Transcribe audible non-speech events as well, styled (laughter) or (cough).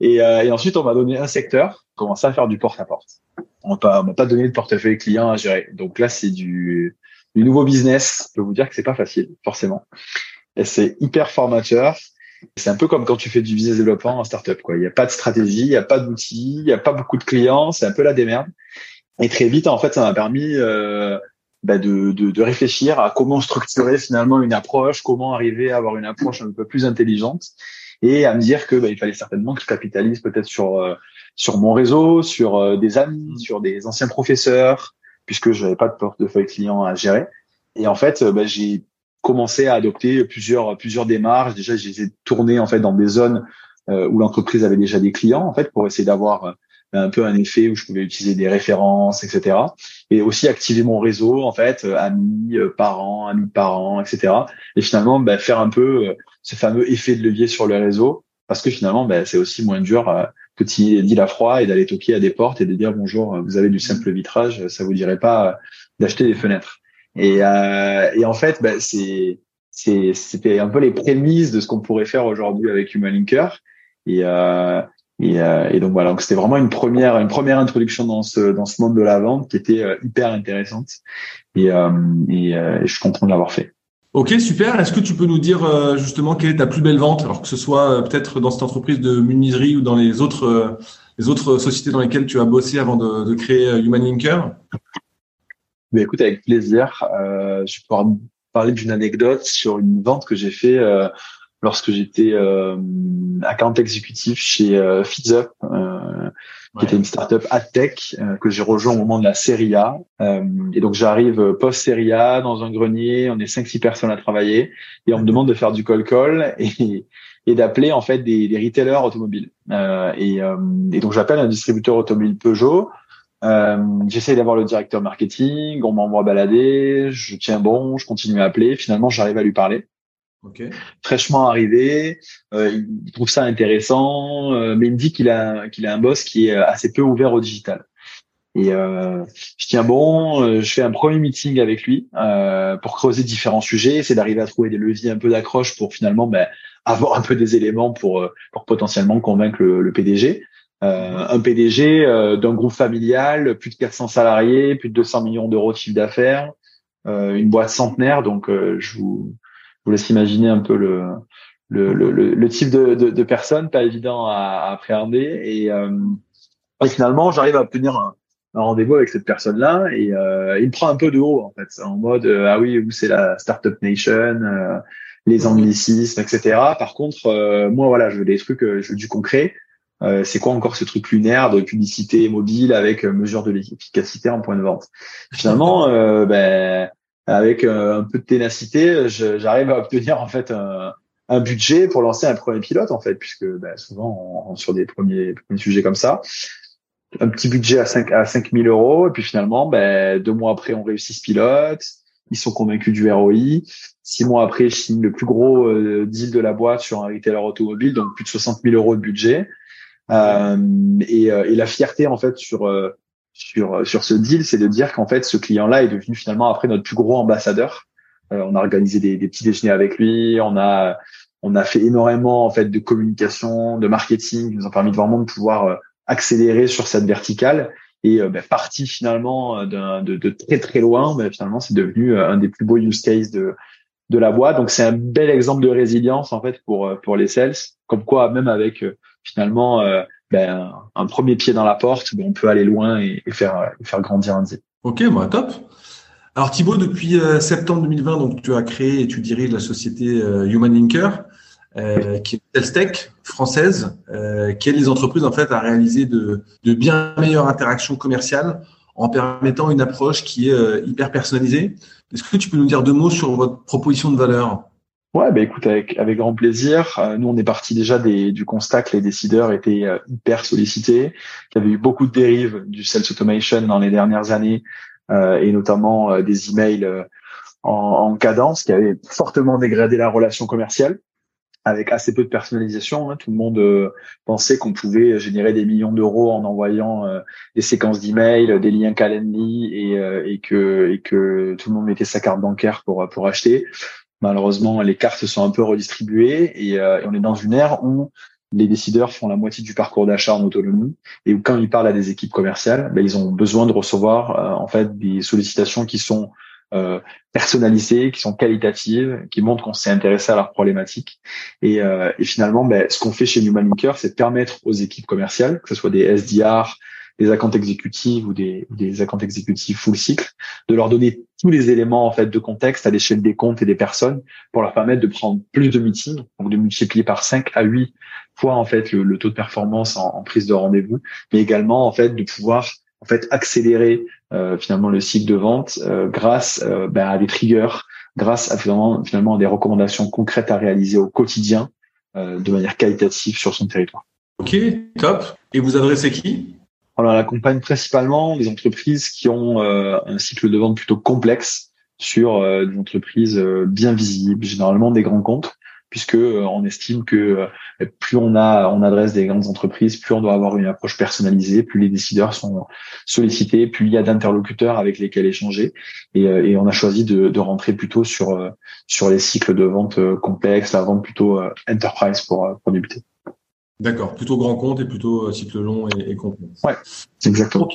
Et, et ensuite, on m'a donné un secteur, commencer à faire du porte-à-porte. On m'a m'a pas donné de portefeuille client à gérer. Donc là, c'est du, du nouveau business. Je peux vous dire que c'est pas facile, forcément. Et c'est hyper formateur. C'est un peu comme quand tu fais du business développement en startup, quoi. Il n'y a pas de stratégie, il n'y a pas d'outils, il n'y a pas beaucoup de clients, c'est un peu la démerde. Et très vite, en fait, ça m'a permis euh, bah de, de, de, réfléchir à comment structurer finalement une approche, comment arriver à avoir une approche un peu plus intelligente, et à me dire que bah, il fallait certainement que je capitalise peut-être sur euh, sur mon réseau, sur euh, des amis, sur des anciens professeurs, puisque je n'avais pas de portefeuille client à gérer. Et en fait, bah, j'ai commencé à adopter plusieurs plusieurs démarches. Déjà, j'ai tourné en fait dans des zones euh, où l'entreprise avait déjà des clients en fait pour essayer d'avoir euh, un peu un effet où je pouvais utiliser des références, etc. Et aussi activer mon réseau en fait, euh, amis, parents, amis parents, etc. Et finalement, bah, faire un peu ce fameux effet de levier sur le réseau parce que finalement, bah, c'est aussi moins dur que de dit la froid et d'aller toquer à des portes et de dire bonjour, vous avez du simple vitrage, ça vous dirait pas d'acheter des fenêtres. Et, euh, et en fait, bah, c'est c'était un peu les prémices de ce qu'on pourrait faire aujourd'hui avec Human Linker. Et, euh, et, euh, et, donc voilà, donc c'était vraiment une première une première introduction dans ce dans ce monde de la vente qui était euh, hyper intéressante. Et, euh, et, je suis content de l'avoir fait. Ok, super. Est-ce que tu peux nous dire justement quelle est ta plus belle vente, alors que ce soit peut-être dans cette entreprise de menuiserie ou dans les autres les autres sociétés dans lesquelles tu as bossé avant de, de créer Human Linker? Mais écoute, avec plaisir. Euh, je vais pouvoir parler d'une anecdote sur une vente que j'ai fait euh, lorsque j'étais euh, account exécutif chez euh, FeedsUp, euh, qui était une startup ad tech euh, que j'ai rejoint au moment de la série A. Euh, et donc j'arrive post série A dans un grenier, on est cinq six personnes à travailler et on me demande de faire du call call (laughs) et, et d'appeler en fait des, des retailers automobiles. et, et donc j'appelle un distributeur automobile Peugeot. Euh, J'essaye d'avoir le directeur marketing, on m'envoie balader, je tiens bon, je continue à appeler. Finalement, j'arrive à lui parler. Okay. Fraîchement arrivé, euh, il trouve ça intéressant, euh, mais il me dit qu'il a qu'il a un boss qui est assez peu ouvert au digital. Et euh, je tiens bon, euh, je fais un premier meeting avec lui euh, pour creuser différents sujets, c'est d'arriver à trouver des leviers un peu d'accroche pour finalement ben, (laughs) avoir un peu des éléments pour pour potentiellement convaincre le, le PDG. Euh, un PDG euh, d'un groupe familial, plus de 400 salariés, plus de 200 millions d'euros de chiffre d'affaires, euh, une boîte centenaire. Donc, je vous, vous laisse imaginer un peu le, le, le, le type de, de, de, personne, pas évident à, appréhender. Et, et finalement, j'arrive à obtenir un, un rendez-vous avec cette personne-là et euh, il me prend un peu de haut en fait, en mode ah oui, vous c'est la startup nation, les anglicismes, etc. Par contre, moi voilà, je veux des trucs, je veux du concret. Euh, c'est quoi encore ce truc lunaire de publicité mobile avec euh, mesure de l'efficacité en point de vente? Finalement, euh, ben, avec un peu de ténacité, j'arrive à obtenir en fait un, un, budget pour lancer un premier pilote en fait, puisque ben, souvent on, sur des premiers, premiers, sujets comme ça, un petit budget à 5 à 5000 euros et puis finalement, ben, deux mois après on réussit ce pilote, ils sont convaincus du ROI. Six mois après, je signe le plus gros deal de la boîte sur un retailer automobile, donc plus de 60 000 euros de budget. Euh, et, euh, et, la fierté en fait sur euh, sur sur ce deal, c'est de dire qu'en fait ce client-là est devenu finalement après notre plus gros ambassadeur. on a organisé des, des, petits déjeuners avec lui, on a on a fait énormément en fait de communication, de marketing, qui nous ont permis de vraiment de pouvoir accélérer sur cette verticale et ben, parti finalement de, de, très très loin, ben, finalement c'est devenu un des plus beaux use cases de de la boîte. Donc c'est un bel exemple de résilience en fait pour pour les sales, comme quoi même avec finalement, euh, ben, un premier pied dans la porte, ben, on peut aller loin et, faire, faire grandir un deal. Ok, bah, top. Alors Thibaut, depuis euh, septembre 2020, donc tu as créé et tu diriges la société euh, Human Linker, qui est une tech française, qui aide les entreprises en fait à réaliser de, de bien meilleures interactions commerciales en permettant une approche qui est hyper personnalisée. Est-ce que tu peux nous dire deux mots sur votre proposition de valeur? Ouais, bah écoute, avec, avec grand plaisir. Euh, nous, on est parti déjà des, du constat que les décideurs étaient euh, hyper sollicités, qu'il y avait eu beaucoup de dérives du sales automation dans les dernières années, euh, et notamment des emails en, en, cadence qui avaient fortement dégradé la relation commerciale avec assez peu de personnalisation. Hein. Tout le monde pensait qu'on pouvait générer des millions d'euros en envoyant des séquences d'emails, des liens Calendly et, et, que, et que tout le monde mettait sa carte bancaire pour, pour acheter. Malheureusement, les cartes sont un peu redistribuées et, euh, on est dans une ère où les décideurs font la moitié du parcours d'achat en autonomie et où quand ils parlent à des équipes commerciales, ben, ils ont besoin de recevoir en fait des sollicitations qui sont euh, personnalisées, qui sont qualitatives, qui montrent qu'on s'est intéressé à leur problématique. Et, euh, et finalement, ben, ce qu'on fait chez Newman Linker, c'est permettre aux équipes commerciales, que ce soit des SDR, des accounts exécutifs ou des, des accounts exécutifs full cycle, de leur donner tous les éléments en fait de contexte à l'échelle des comptes et des personnes pour leur permettre de prendre plus de meetings, donc de multiplier par 5 à 8 fois en fait le, taux de performance en, en prise de rendez-vous, mais également en fait de pouvoir en fait accélérer euh, finalement le cycle de vente euh, grâce euh, ben, à des triggers, grâce à finalement, finalement des recommandations concrètes à réaliser au quotidien de manière qualitative sur son territoire. Ok, top. Et vous adressez qui? On accompagne principalement des entreprises qui ont un cycle de vente plutôt complexe sur des entreprises bien visibles, généralement des grands comptes, puisque euh, on estime que euh, plus on a on adresse des grandes entreprises, plus on doit avoir une approche personnalisée, plus les décideurs sont sollicités, plus il y a d'interlocuteurs avec lesquels échanger. Et, euh, on a choisi de, de, rentrer plutôt sur sur les cycles de vente complexes, la vente plutôt enterprise pour pour débuter. D'accord, plutôt grand compte et plutôt cycle long et, et complexe. Ouais, exactement. Ok.